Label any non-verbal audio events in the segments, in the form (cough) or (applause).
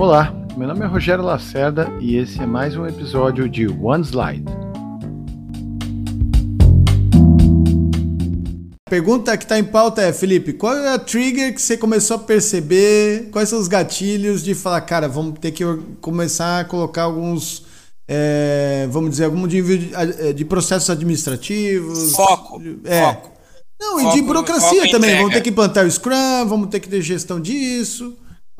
Olá, meu nome é Rogério Lacerda e esse é mais um episódio de One Slide. A pergunta que está em pauta é, Felipe, qual é a trigger que você começou a perceber? Quais são os gatilhos de falar, cara, vamos ter que começar a colocar alguns, é, vamos dizer, algum de, é, de processos administrativos? Foco. É. Foco. Não, foco, e de burocracia também. Vamos ter que implantar o Scrum, vamos ter que ter gestão disso.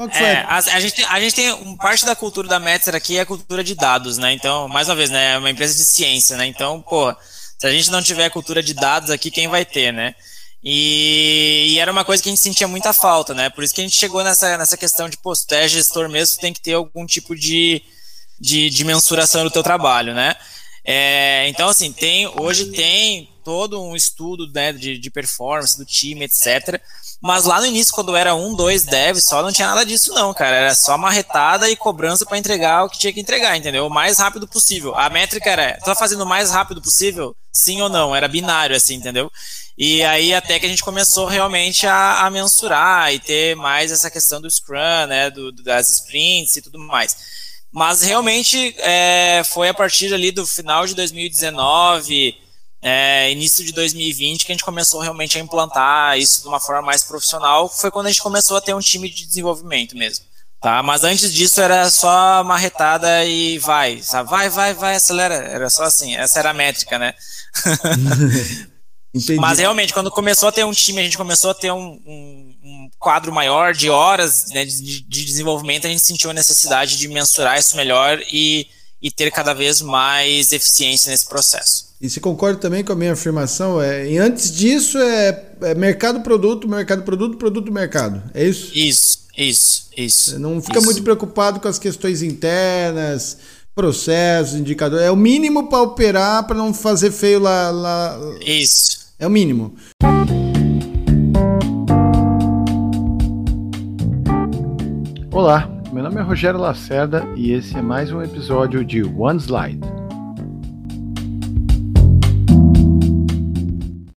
É, a, a, gente tem, a gente tem um, parte da cultura da Metzer aqui é a cultura de dados, né? Então, mais uma vez, né? É uma empresa de ciência, né? Então, pô, se a gente não tiver cultura de dados aqui, quem vai ter, né? E, e, era uma coisa que a gente sentia muita falta, né? Por isso que a gente chegou nessa, nessa questão de, pô, se tu é gestor mesmo, tu tem que ter algum tipo de, de, de mensuração do teu trabalho, né? É, então, assim, tem, hoje tem todo um estudo né, de, de performance do time, etc. Mas lá no início, quando era um, dois devs, só não tinha nada disso, não, cara. Era só marretada e cobrança para entregar o que tinha que entregar, entendeu? O mais rápido possível. A métrica era, tá fazendo o mais rápido possível? Sim ou não? Era binário, assim, entendeu? E aí até que a gente começou realmente a, a mensurar e ter mais essa questão do Scrum, né? Do, das sprints e tudo mais. Mas realmente é, foi a partir ali do final de 2019 é, início de 2020 que a gente começou realmente a implantar isso de uma forma mais profissional, foi quando a gente começou a ter um time de desenvolvimento mesmo. Tá? Mas antes disso era só marretada e vai, sabe? vai, vai, vai, acelera. Era só assim, essa era a métrica, né? (laughs) Mas realmente, quando começou a ter um time, a gente começou a ter um, um, um quadro maior de horas né, de, de, desenvolvimento, a gente sentiu a necessidade de mensurar isso melhor e, e ter cada vez mais eficiência nesse processo. E você concorda também com a minha afirmação? É, e antes disso é, é mercado, produto, mercado, produto, produto, mercado. É isso? Isso, isso, isso. não fica isso. muito preocupado com as questões internas, processos, indicadores. É o mínimo para operar, para não fazer feio lá, lá. Isso. É o mínimo. Olá, meu nome é Rogério Lacerda e esse é mais um episódio de One Slide.